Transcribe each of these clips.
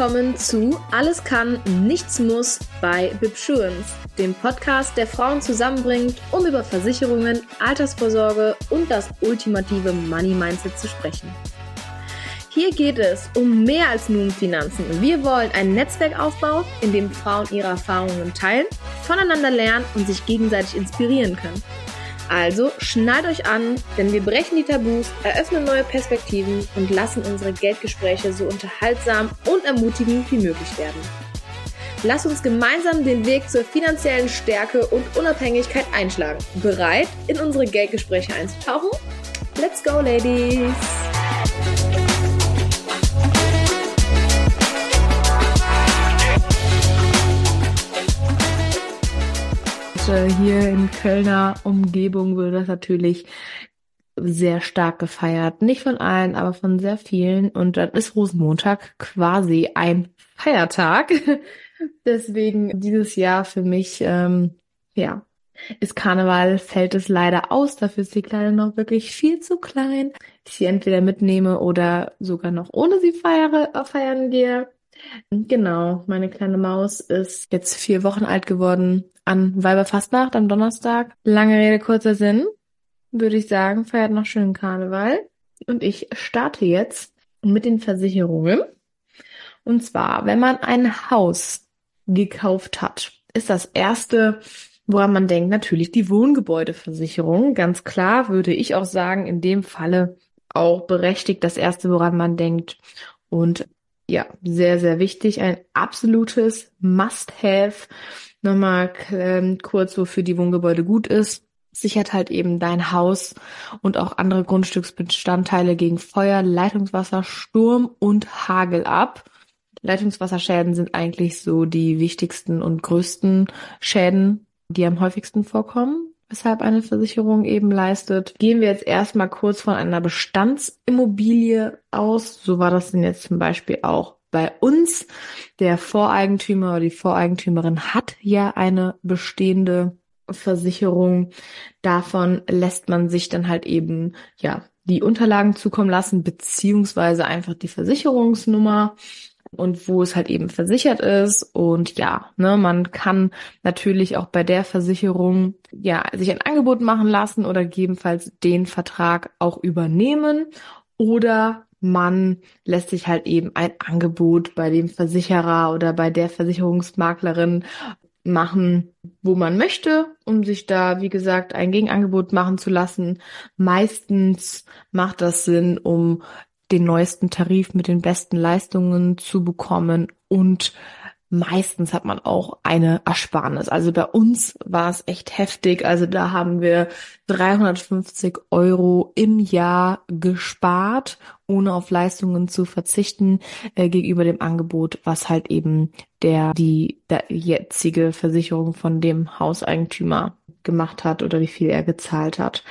willkommen zu Alles kann, nichts muss bei Bibsurance, dem Podcast, der Frauen zusammenbringt, um über Versicherungen, Altersvorsorge und das ultimative Money Mindset zu sprechen. Hier geht es um mehr als nur um Finanzen. Wir wollen ein Netzwerk aufbauen, in dem Frauen ihre Erfahrungen teilen, voneinander lernen und sich gegenseitig inspirieren können. Also schnallt euch an, denn wir brechen die Tabus, eröffnen neue Perspektiven und lassen unsere Geldgespräche so unterhaltsam und ermutigend wie möglich werden. Lasst uns gemeinsam den Weg zur finanziellen Stärke und Unabhängigkeit einschlagen. Bereit, in unsere Geldgespräche einzutauchen? Let's go, Ladies! Hier in Kölner Umgebung würde das natürlich sehr stark gefeiert. Nicht von allen, aber von sehr vielen. Und dann ist Rosenmontag quasi ein Feiertag. Deswegen dieses Jahr für mich, ähm, ja, ist Karneval, fällt es leider aus. Dafür ist die Kleine noch wirklich viel zu klein. Ich sie entweder mitnehme oder sogar noch ohne sie feiere, feiern gehe. Genau, meine kleine Maus ist jetzt vier Wochen alt geworden an Weiberfastnacht am Donnerstag. Lange Rede, kurzer Sinn, würde ich sagen, feiert noch schön Karneval. Und ich starte jetzt mit den Versicherungen. Und zwar, wenn man ein Haus gekauft hat, ist das erste, woran man denkt, natürlich die Wohngebäudeversicherung. Ganz klar würde ich auch sagen, in dem Falle auch berechtigt das erste, woran man denkt. Und ja, sehr, sehr wichtig. Ein absolutes Must-Have. Nochmal ähm, kurz, wofür die Wohngebäude gut ist. Sichert halt eben dein Haus und auch andere Grundstücksbestandteile gegen Feuer, Leitungswasser, Sturm und Hagel ab. Leitungswasserschäden sind eigentlich so die wichtigsten und größten Schäden, die am häufigsten vorkommen weshalb eine Versicherung eben leistet. Gehen wir jetzt erstmal kurz von einer Bestandsimmobilie aus. So war das denn jetzt zum Beispiel auch bei uns. Der Voreigentümer oder die Voreigentümerin hat ja eine bestehende Versicherung. Davon lässt man sich dann halt eben, ja, die Unterlagen zukommen lassen, beziehungsweise einfach die Versicherungsnummer und wo es halt eben versichert ist. Und ja, ne, man kann natürlich auch bei der Versicherung ja sich ein Angebot machen lassen oder gegebenenfalls den Vertrag auch übernehmen oder man lässt sich halt eben ein Angebot bei dem Versicherer oder bei der Versicherungsmaklerin machen, wo man möchte, um sich da, wie gesagt, ein Gegenangebot machen zu lassen. Meistens macht das Sinn, um den neuesten Tarif mit den besten Leistungen zu bekommen und meistens hat man auch eine Ersparnis. Also bei uns war es echt heftig. Also da haben wir 350 Euro im Jahr gespart, ohne auf Leistungen zu verzichten, äh, gegenüber dem Angebot, was halt eben der, die, der jetzige Versicherung von dem Hauseigentümer gemacht hat oder wie viel er gezahlt hat.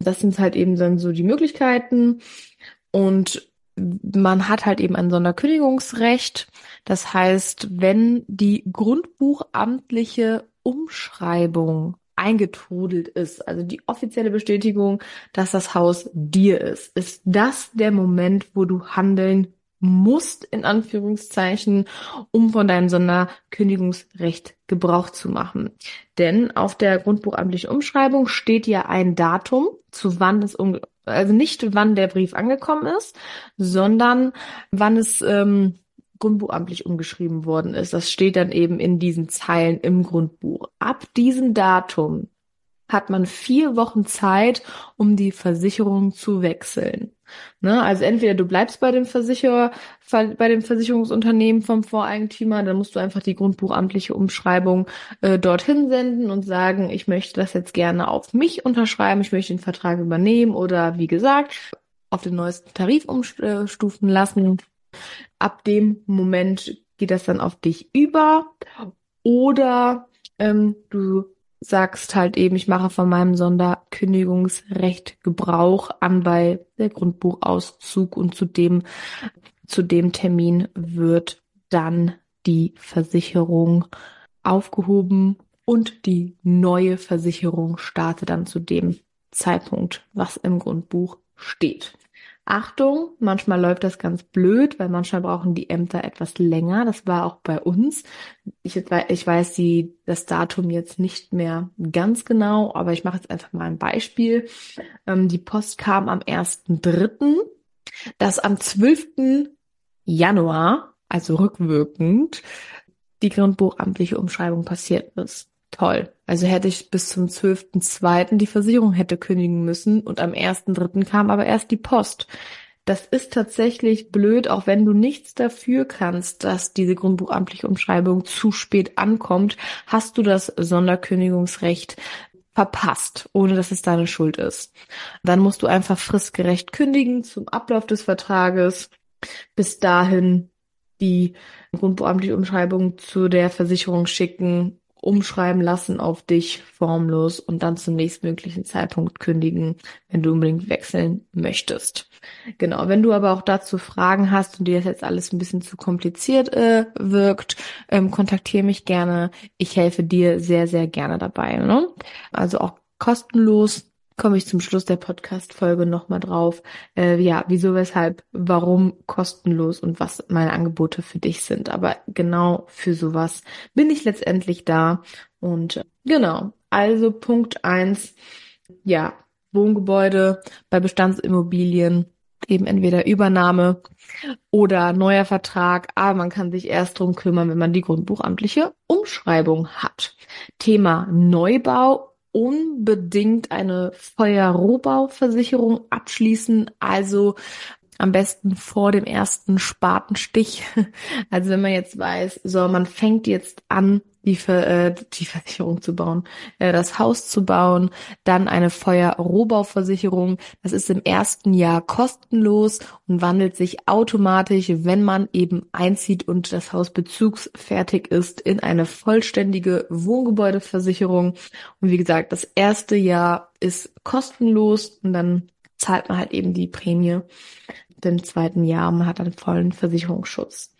Das sind halt eben dann so die Möglichkeiten. Und man hat halt eben ein Sonderkündigungsrecht. Das heißt, wenn die grundbuchamtliche Umschreibung eingetrudelt ist, also die offizielle Bestätigung, dass das Haus dir ist, ist das der Moment, wo du handeln musst, in Anführungszeichen, um von deinem Sonderkündigungsrecht Gebrauch zu machen. Denn auf der grundbuchamtlichen Umschreibung steht ja ein Datum, zu wann es um, also nicht wann der Brief angekommen ist, sondern wann es ähm, grundbuchamtlich umgeschrieben worden ist. Das steht dann eben in diesen Zeilen im Grundbuch. Ab diesem Datum hat man vier Wochen Zeit, um die Versicherung zu wechseln. Ne? Also entweder du bleibst bei dem Versicherer, bei dem Versicherungsunternehmen vom Voreigentümer, dann musst du einfach die grundbuchamtliche Umschreibung äh, dorthin senden und sagen, ich möchte das jetzt gerne auf mich unterschreiben, ich möchte den Vertrag übernehmen oder wie gesagt, auf den neuesten Tarif umstufen lassen. Ab dem Moment geht das dann auf dich über oder ähm, du sagst halt eben, ich mache von meinem Sonderkündigungsrecht Gebrauch an bei der Grundbuchauszug und zu dem, zu dem Termin wird dann die Versicherung aufgehoben und die neue Versicherung startet dann zu dem Zeitpunkt, was im Grundbuch steht. Achtung, manchmal läuft das ganz blöd, weil manchmal brauchen die Ämter etwas länger. Das war auch bei uns. Ich, ich weiß die, das Datum jetzt nicht mehr ganz genau, aber ich mache jetzt einfach mal ein Beispiel. Ähm, die Post kam am 1.3., dass am 12. Januar, also rückwirkend, die grundbuchamtliche Umschreibung passiert ist. Toll. Also hätte ich bis zum 12.2. die Versicherung hätte kündigen müssen und am 1.3. kam aber erst die Post. Das ist tatsächlich blöd, auch wenn du nichts dafür kannst, dass diese grundbuchamtliche Umschreibung zu spät ankommt, hast du das Sonderkündigungsrecht verpasst, ohne dass es deine Schuld ist. Dann musst du einfach fristgerecht kündigen zum Ablauf des Vertrages. Bis dahin die grundbuamtliche Umschreibung zu der Versicherung schicken umschreiben lassen auf dich formlos und dann zum nächstmöglichen Zeitpunkt kündigen, wenn du unbedingt wechseln möchtest. Genau, wenn du aber auch dazu Fragen hast und dir das jetzt alles ein bisschen zu kompliziert äh, wirkt, ähm, kontaktiere mich gerne. Ich helfe dir sehr, sehr gerne dabei. Ne? Also auch kostenlos komme ich zum Schluss der Podcast-Folge nochmal drauf. Äh, ja, wieso, weshalb, warum kostenlos und was meine Angebote für dich sind. Aber genau für sowas bin ich letztendlich da. Und äh, genau, also Punkt eins, ja, Wohngebäude bei Bestandsimmobilien eben entweder Übernahme oder neuer Vertrag, aber man kann sich erst drum kümmern, wenn man die grundbuchamtliche Umschreibung hat. Thema Neubau unbedingt eine Feuerrohbauversicherung abschließen, also am besten vor dem ersten Spatenstich. Also wenn man jetzt weiß, so man fängt jetzt an, die, äh, die Versicherung zu bauen, äh, das Haus zu bauen, dann eine Feuerrohbauversicherung. Das ist im ersten Jahr kostenlos und wandelt sich automatisch, wenn man eben einzieht und das Haus bezugsfertig ist, in eine vollständige Wohngebäudeversicherung. Und wie gesagt, das erste Jahr ist kostenlos und dann zahlt man halt eben die Prämie im zweiten Jahr. Man hat einen vollen Versicherungsschutz.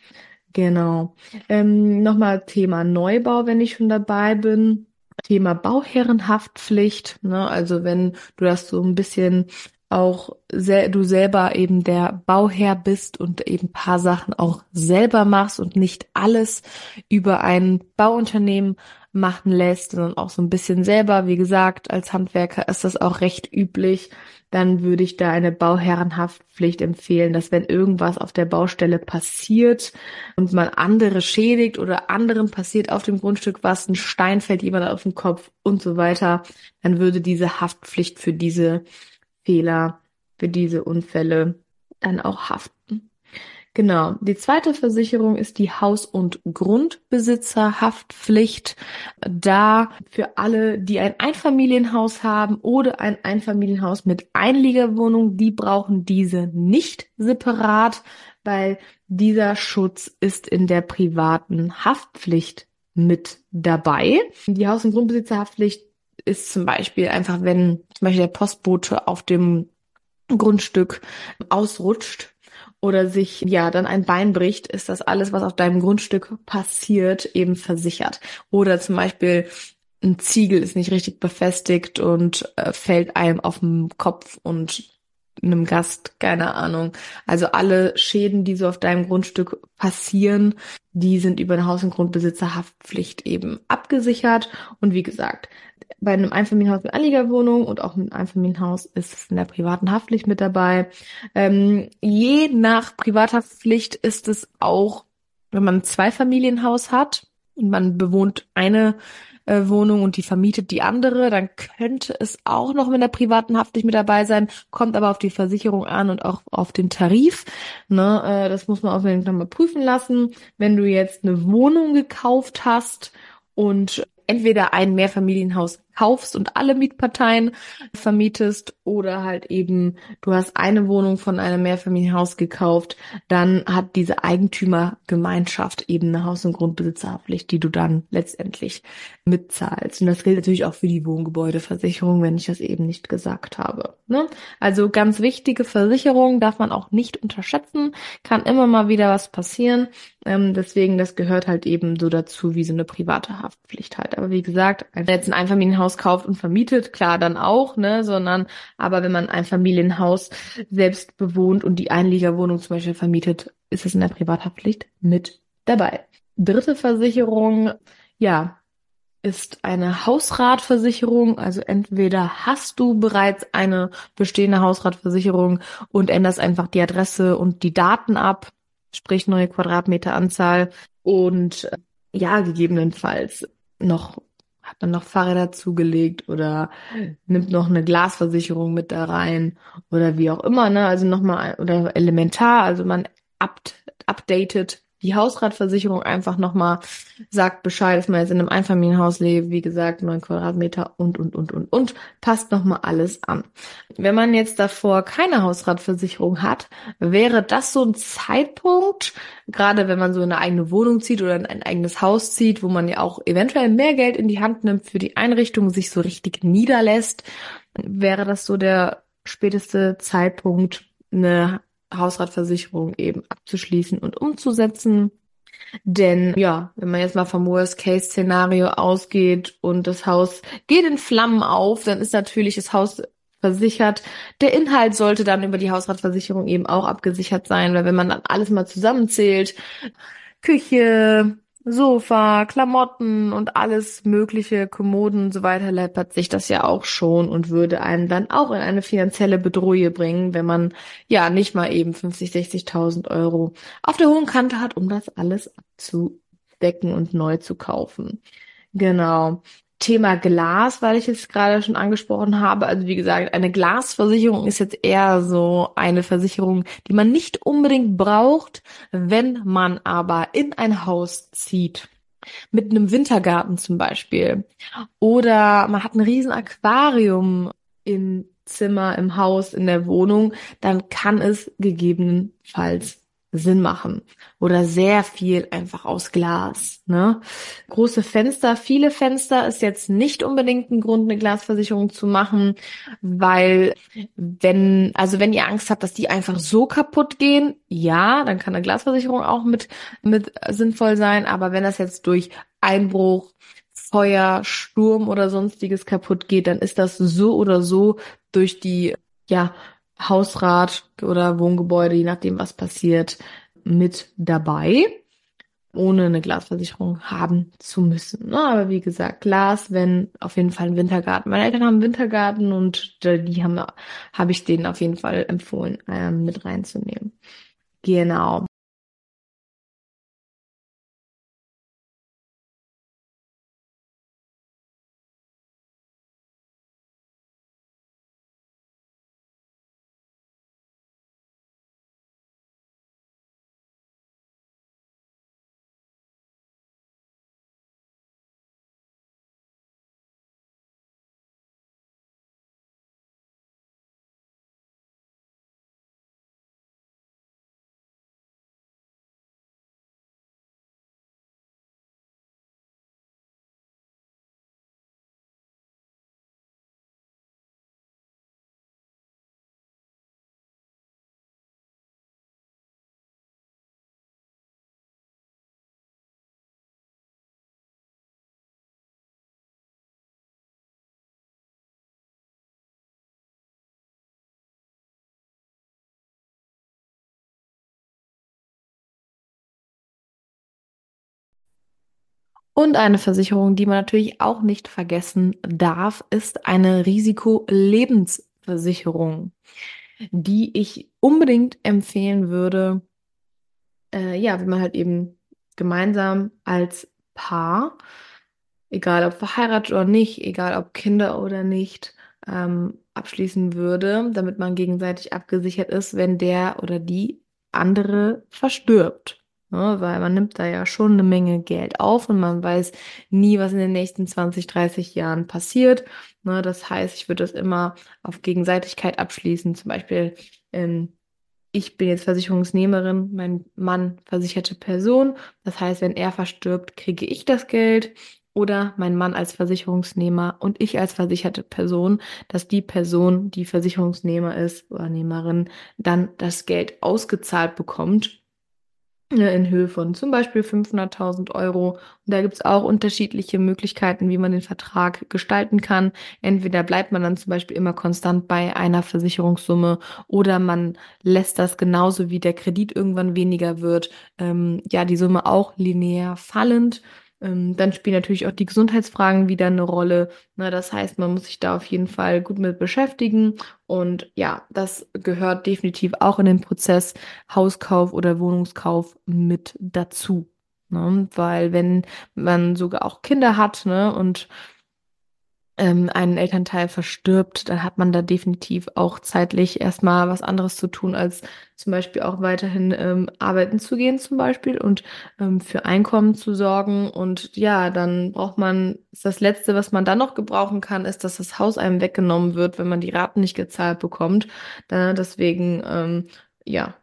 Genau. Ähm, Nochmal Thema Neubau, wenn ich schon dabei bin. Thema Bauherrenhaftpflicht. Ne? Also wenn du das so ein bisschen auch sel du selber eben der Bauherr bist und eben paar Sachen auch selber machst und nicht alles über ein Bauunternehmen machen lässt, sondern auch so ein bisschen selber. Wie gesagt, als Handwerker ist das auch recht üblich, dann würde ich da eine Bauherrenhaftpflicht empfehlen, dass wenn irgendwas auf der Baustelle passiert und man andere schädigt oder anderen passiert auf dem Grundstück was, ein Stein fällt jemand auf den Kopf und so weiter, dann würde diese Haftpflicht für diese Fehler, für diese Unfälle dann auch haften. Genau. Die zweite Versicherung ist die Haus- und Grundbesitzerhaftpflicht. Da für alle, die ein Einfamilienhaus haben oder ein Einfamilienhaus mit Einliegerwohnung, die brauchen diese nicht separat, weil dieser Schutz ist in der privaten Haftpflicht mit dabei. Die Haus- und Grundbesitzerhaftpflicht ist zum Beispiel einfach, wenn zum Beispiel der Postbote auf dem Grundstück ausrutscht oder sich ja dann ein Bein bricht, ist das alles, was auf deinem Grundstück passiert, eben versichert. Oder zum Beispiel ein Ziegel ist nicht richtig befestigt und äh, fällt einem auf den Kopf und einem Gast, keine Ahnung. Also alle Schäden, die so auf deinem Grundstück passieren, die sind über eine Haus- und Grundbesitzerhaftpflicht eben abgesichert. Und wie gesagt, bei einem Einfamilienhaus mit Anliegerwohnung und auch mit einem Einfamilienhaus ist es in der privaten Haftpflicht mit dabei. Ähm, je nach Privathaftpflicht ist es auch, wenn man ein Zweifamilienhaus hat und man bewohnt eine äh, Wohnung und die vermietet die andere, dann könnte es auch noch mit der privaten Haftpflicht mit dabei sein, kommt aber auf die Versicherung an und auch auf den Tarif. Ne, äh, das muss man aufwendig nochmal prüfen lassen. Wenn du jetzt eine Wohnung gekauft hast und entweder ein Mehrfamilienhaus kaufst und alle Mietparteien vermietest oder halt eben du hast eine Wohnung von einem Mehrfamilienhaus gekauft, dann hat diese Eigentümergemeinschaft eben eine Haus- und Grundbesitzerpflicht, die du dann letztendlich mitzahlst. Und das gilt natürlich auch für die Wohngebäudeversicherung, wenn ich das eben nicht gesagt habe. Ne? Also ganz wichtige Versicherung darf man auch nicht unterschätzen, kann immer mal wieder was passieren. Ähm, deswegen, das gehört halt eben so dazu wie so eine private Haftpflicht halt. Aber wie gesagt, jetzt ein Einfamilienhaus Einfamilienhaus kauft und vermietet, klar dann auch, ne, sondern aber wenn man ein Familienhaus selbst bewohnt und die Einliegerwohnung zum Beispiel vermietet, ist es in der Privathaftpflicht mit dabei. Dritte Versicherung, ja, ist eine Hausratversicherung. Also entweder hast du bereits eine bestehende Hausratversicherung und änderst einfach die Adresse und die Daten ab, sprich neue Quadratmeteranzahl und ja, gegebenenfalls noch man noch Fahrräder zugelegt oder nimmt noch eine Glasversicherung mit da rein oder wie auch immer, ne? Also nochmal oder elementar, also man up, updatet die Hausratversicherung einfach nochmal sagt Bescheid, dass man jetzt in einem Einfamilienhaus lebt, wie gesagt, neun Quadratmeter und, und, und, und, und, passt nochmal alles an. Wenn man jetzt davor keine Hausratversicherung hat, wäre das so ein Zeitpunkt, gerade wenn man so in eine eigene Wohnung zieht oder in ein eigenes Haus zieht, wo man ja auch eventuell mehr Geld in die Hand nimmt für die Einrichtung, sich so richtig niederlässt, wäre das so der späteste Zeitpunkt, eine Hausratversicherung eben abzuschließen und umzusetzen. Denn ja, wenn man jetzt mal vom Worst-Case-Szenario ausgeht und das Haus geht in Flammen auf, dann ist natürlich das Haus versichert. Der Inhalt sollte dann über die Hausratversicherung eben auch abgesichert sein, weil wenn man dann alles mal zusammenzählt, Küche, Sofa, Klamotten und alles mögliche, Kommoden und so weiter, läppert sich das ja auch schon und würde einen dann auch in eine finanzielle Bedrohung bringen, wenn man ja nicht mal eben 50, 60.000 Euro auf der hohen Kante hat, um das alles abzudecken und neu zu kaufen. Genau. Thema Glas, weil ich es gerade schon angesprochen habe. Also wie gesagt, eine Glasversicherung ist jetzt eher so eine Versicherung, die man nicht unbedingt braucht, wenn man aber in ein Haus zieht. Mit einem Wintergarten zum Beispiel. Oder man hat ein riesen Aquarium im Zimmer, im Haus, in der Wohnung, dann kann es gegebenenfalls Sinn machen. Oder sehr viel einfach aus Glas. Ne? Große Fenster, viele Fenster ist jetzt nicht unbedingt ein Grund, eine Glasversicherung zu machen, weil wenn, also wenn ihr Angst habt, dass die einfach so kaputt gehen, ja, dann kann eine Glasversicherung auch mit, mit sinnvoll sein. Aber wenn das jetzt durch Einbruch, Feuer, Sturm oder sonstiges kaputt geht, dann ist das so oder so durch die, ja, Hausrat oder Wohngebäude, je nachdem, was passiert, mit dabei, ohne eine Glasversicherung haben zu müssen. Aber wie gesagt, Glas, wenn auf jeden Fall ein Wintergarten. Meine Eltern haben einen Wintergarten und die haben, habe ich denen auf jeden Fall empfohlen, ähm, mit reinzunehmen. Genau. Und eine Versicherung, die man natürlich auch nicht vergessen darf, ist eine Risikolebensversicherung, die ich unbedingt empfehlen würde, äh, ja, wenn man halt eben gemeinsam als Paar, egal ob verheiratet oder nicht, egal ob Kinder oder nicht, ähm, abschließen würde, damit man gegenseitig abgesichert ist, wenn der oder die andere verstirbt. Ne, weil man nimmt da ja schon eine Menge Geld auf und man weiß nie, was in den nächsten 20, 30 Jahren passiert. Ne, das heißt, ich würde das immer auf Gegenseitigkeit abschließen. Zum Beispiel, ähm, ich bin jetzt Versicherungsnehmerin, mein Mann versicherte Person. Das heißt, wenn er verstirbt, kriege ich das Geld. Oder mein Mann als Versicherungsnehmer und ich als versicherte Person, dass die Person, die Versicherungsnehmer ist oder Nehmerin, dann das Geld ausgezahlt bekommt in Höhe von zum Beispiel 500.000 Euro. Und da gibt's auch unterschiedliche Möglichkeiten, wie man den Vertrag gestalten kann. Entweder bleibt man dann zum Beispiel immer konstant bei einer Versicherungssumme oder man lässt das genauso wie der Kredit irgendwann weniger wird, ähm, ja, die Summe auch linear fallend. Ähm, dann spielen natürlich auch die Gesundheitsfragen wieder eine Rolle. Na, das heißt, man muss sich da auf jeden Fall gut mit beschäftigen. Und ja, das gehört definitiv auch in den Prozess Hauskauf oder Wohnungskauf mit dazu. Ne? Weil wenn man sogar auch Kinder hat, ne, und ähm, ein Elternteil verstirbt, dann hat man da definitiv auch zeitlich erstmal was anderes zu tun, als zum Beispiel auch weiterhin ähm, arbeiten zu gehen zum Beispiel und ähm, für Einkommen zu sorgen. Und ja, dann braucht man, das Letzte, was man dann noch gebrauchen kann, ist, dass das Haus einem weggenommen wird, wenn man die Raten nicht gezahlt bekommt. Da, deswegen, ähm, ja,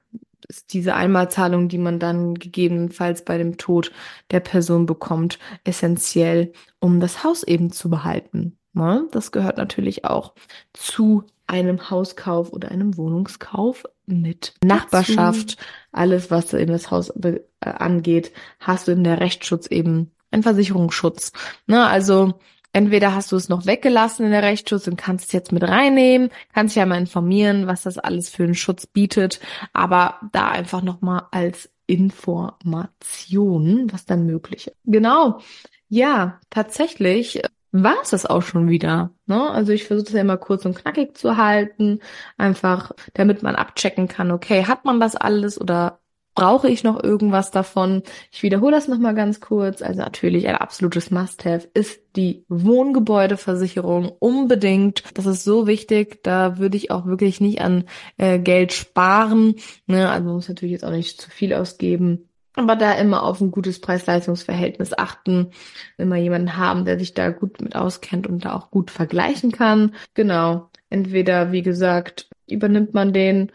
ist diese Einmalzahlung, die man dann gegebenenfalls bei dem Tod der Person bekommt, essentiell, um das Haus eben zu behalten. Ne? Das gehört natürlich auch zu einem Hauskauf oder einem Wohnungskauf mit Nachbarschaft, alles, was in das Haus äh, angeht, hast du in der Rechtsschutz eben einen Versicherungsschutz. Ne? Also entweder hast du es noch weggelassen in der Rechtsschutz und kannst es jetzt mit reinnehmen, kannst dich ja mal informieren, was das alles für einen Schutz bietet, aber da einfach nochmal als Information, was dann möglich ist. Genau. Ja, tatsächlich war es das auch schon wieder. Ne? Also ich versuche es ja immer kurz und knackig zu halten, einfach damit man abchecken kann, okay, hat man das alles oder brauche ich noch irgendwas davon? Ich wiederhole das nochmal ganz kurz. Also natürlich ein absolutes Must-Have ist die Wohngebäudeversicherung unbedingt. Das ist so wichtig. Da würde ich auch wirklich nicht an äh, Geld sparen. Ne? Also man muss natürlich jetzt auch nicht zu viel ausgeben. Aber da immer auf ein gutes Preis-Leistungs-Verhältnis achten, immer jemanden haben, der sich da gut mit auskennt und da auch gut vergleichen kann. Genau. Entweder, wie gesagt, übernimmt man den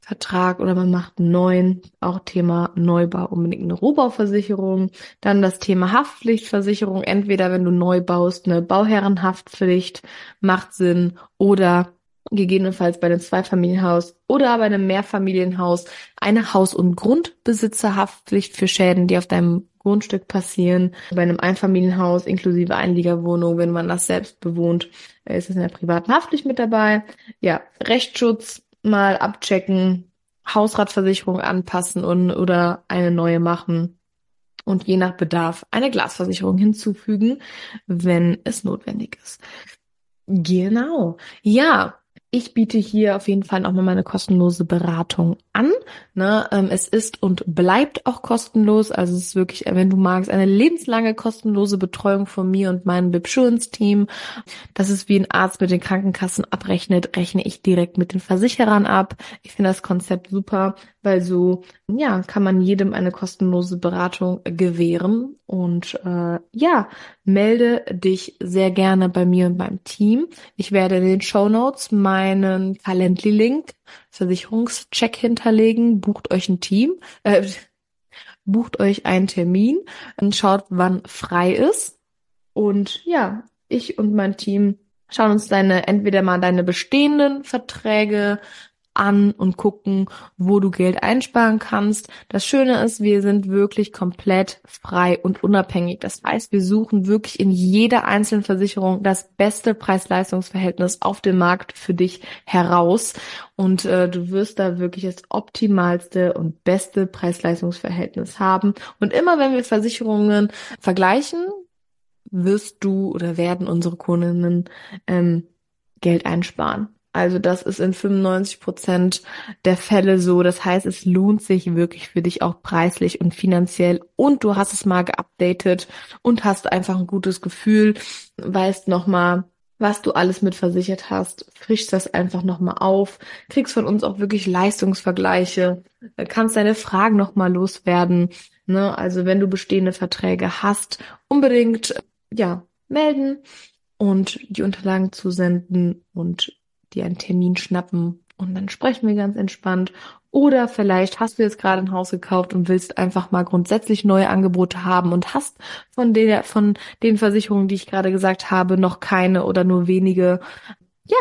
Vertrag oder man macht einen neuen, auch Thema Neubau, unbedingt eine Rohbauversicherung. Dann das Thema Haftpflichtversicherung. Entweder, wenn du neu baust, eine Bauherrenhaftpflicht macht Sinn oder gegebenenfalls bei einem Zweifamilienhaus oder bei einem Mehrfamilienhaus eine Haus- und Grundbesitzerhaftpflicht für Schäden, die auf deinem Grundstück passieren. Bei einem Einfamilienhaus inklusive Einliegerwohnung, wenn man das selbst bewohnt, ist es in der privaten Haftpflicht mit dabei. Ja, Rechtsschutz mal abchecken, Hausratversicherung anpassen und oder eine neue machen und je nach Bedarf eine Glasversicherung hinzufügen, wenn es notwendig ist. Genau. Ja, ich biete hier auf jeden Fall nochmal meine kostenlose Beratung an. Ne? Ähm, es ist und bleibt auch kostenlos. Also es ist wirklich, wenn du magst, eine lebenslange kostenlose Betreuung von mir und meinem Bibsurance-Team. Das ist wie ein Arzt mit den Krankenkassen abrechnet, rechne ich direkt mit den Versicherern ab. Ich finde das Konzept super, weil so, ja, kann man jedem eine kostenlose Beratung gewähren. Und äh, ja, melde dich sehr gerne bei mir und beim Team. Ich werde in den Show Notes meinen Calendly-Link, Versicherungscheck hinterlegen. Bucht euch ein Team, äh, bucht euch einen Termin und schaut, wann frei ist. Und ja, ich und mein Team schauen uns deine, entweder mal deine bestehenden Verträge an und gucken, wo du Geld einsparen kannst. Das Schöne ist, wir sind wirklich komplett frei und unabhängig. Das heißt, wir suchen wirklich in jeder einzelnen Versicherung das beste Preis-Leistungs-Verhältnis auf dem Markt für dich heraus. Und äh, du wirst da wirklich das optimalste und beste Preis-Leistungs-Verhältnis haben. Und immer wenn wir Versicherungen vergleichen, wirst du oder werden unsere Kundinnen ähm, Geld einsparen. Also das ist in 95 Prozent der Fälle so. Das heißt, es lohnt sich wirklich für dich auch preislich und finanziell. Und du hast es mal geupdatet und hast einfach ein gutes Gefühl, weißt nochmal, was du alles mit versichert hast, frischst das einfach nochmal auf, kriegst von uns auch wirklich Leistungsvergleiche, kannst deine Fragen nochmal loswerden. Ne? Also wenn du bestehende Verträge hast, unbedingt ja melden und die Unterlagen zusenden und dir einen Termin schnappen und dann sprechen wir ganz entspannt. Oder vielleicht hast du jetzt gerade ein Haus gekauft und willst einfach mal grundsätzlich neue Angebote haben und hast von der, von den Versicherungen, die ich gerade gesagt habe, noch keine oder nur wenige. Ja,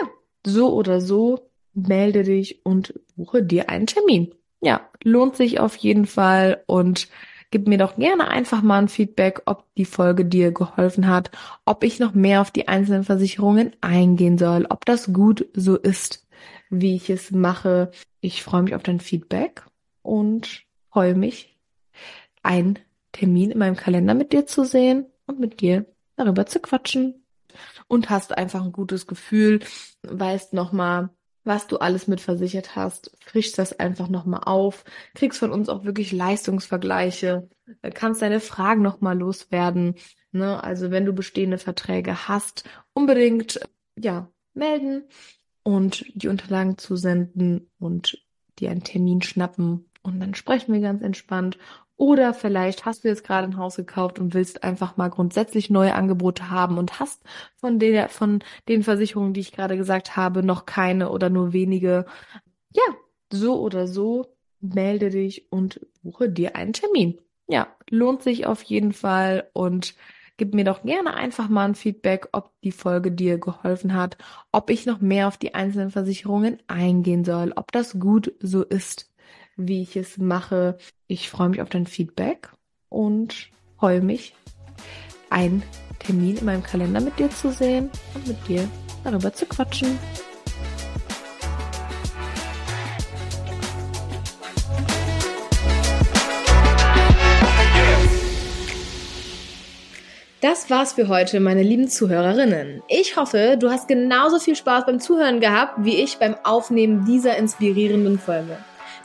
so oder so, melde dich und buche dir einen Termin. ja, lohnt sich auf jeden Fall und gib mir doch gerne einfach mal ein Feedback, ob die Folge dir geholfen hat, ob ich noch mehr auf die einzelnen Versicherungen eingehen soll, ob das gut so ist, wie ich es mache. Ich freue mich auf dein Feedback und freue mich, einen Termin in meinem Kalender mit dir zu sehen und mit dir darüber zu quatschen. Und hast einfach ein gutes Gefühl, weißt nochmal, was du alles mit versichert hast, frischst das einfach nochmal auf, kriegst von uns auch wirklich Leistungsvergleiche, äh, kannst deine Fragen nochmal loswerden. Ne? Also wenn du bestehende Verträge hast, unbedingt ja melden und die Unterlagen zusenden und dir einen Termin schnappen und dann sprechen wir ganz entspannt oder vielleicht hast du jetzt gerade ein Haus gekauft und willst einfach mal grundsätzlich neue Angebote haben und hast von der, von den Versicherungen, die ich gerade gesagt habe, noch keine oder nur wenige. Ja, so oder so, melde dich und buche dir einen Termin. Ja, lohnt sich auf jeden Fall und gib mir doch gerne einfach mal ein Feedback, ob die Folge dir geholfen hat, ob ich noch mehr auf die einzelnen Versicherungen eingehen soll, ob das gut so ist, wie ich es mache. Ich freue mich auf dein Feedback und freue mich, einen Termin in meinem Kalender mit dir zu sehen und mit dir darüber zu quatschen. Das war's für heute, meine lieben Zuhörerinnen. Ich hoffe, du hast genauso viel Spaß beim Zuhören gehabt wie ich beim Aufnehmen dieser inspirierenden Folge.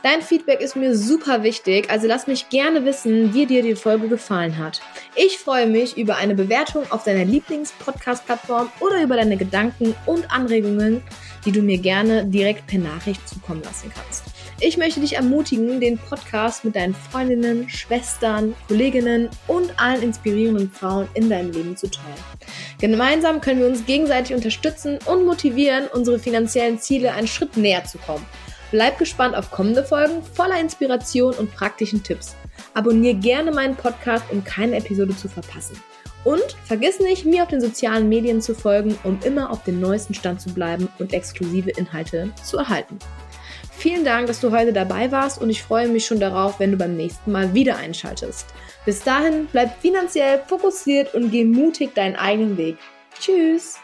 Dein Feedback ist mir super wichtig, also lass mich gerne wissen, wie dir die Folge gefallen hat. Ich freue mich über eine Bewertung auf deiner Lieblings-Podcast-Plattform oder über deine Gedanken und Anregungen, die du mir gerne direkt per Nachricht zukommen lassen kannst. Ich möchte dich ermutigen, den Podcast mit deinen Freundinnen, Schwestern, Kolleginnen und allen inspirierenden Frauen in deinem Leben zu teilen. Gemeinsam können wir uns gegenseitig unterstützen und motivieren, unsere finanziellen Ziele einen Schritt näher zu kommen. Bleib gespannt auf kommende Folgen voller Inspiration und praktischen Tipps. Abonnier gerne meinen Podcast, um keine Episode zu verpassen. Und vergiss nicht, mir auf den sozialen Medien zu folgen, um immer auf dem neuesten Stand zu bleiben und exklusive Inhalte zu erhalten. Vielen Dank, dass du heute dabei warst und ich freue mich schon darauf, wenn du beim nächsten Mal wieder einschaltest. Bis dahin, bleib finanziell fokussiert und geh mutig deinen eigenen Weg. Tschüss!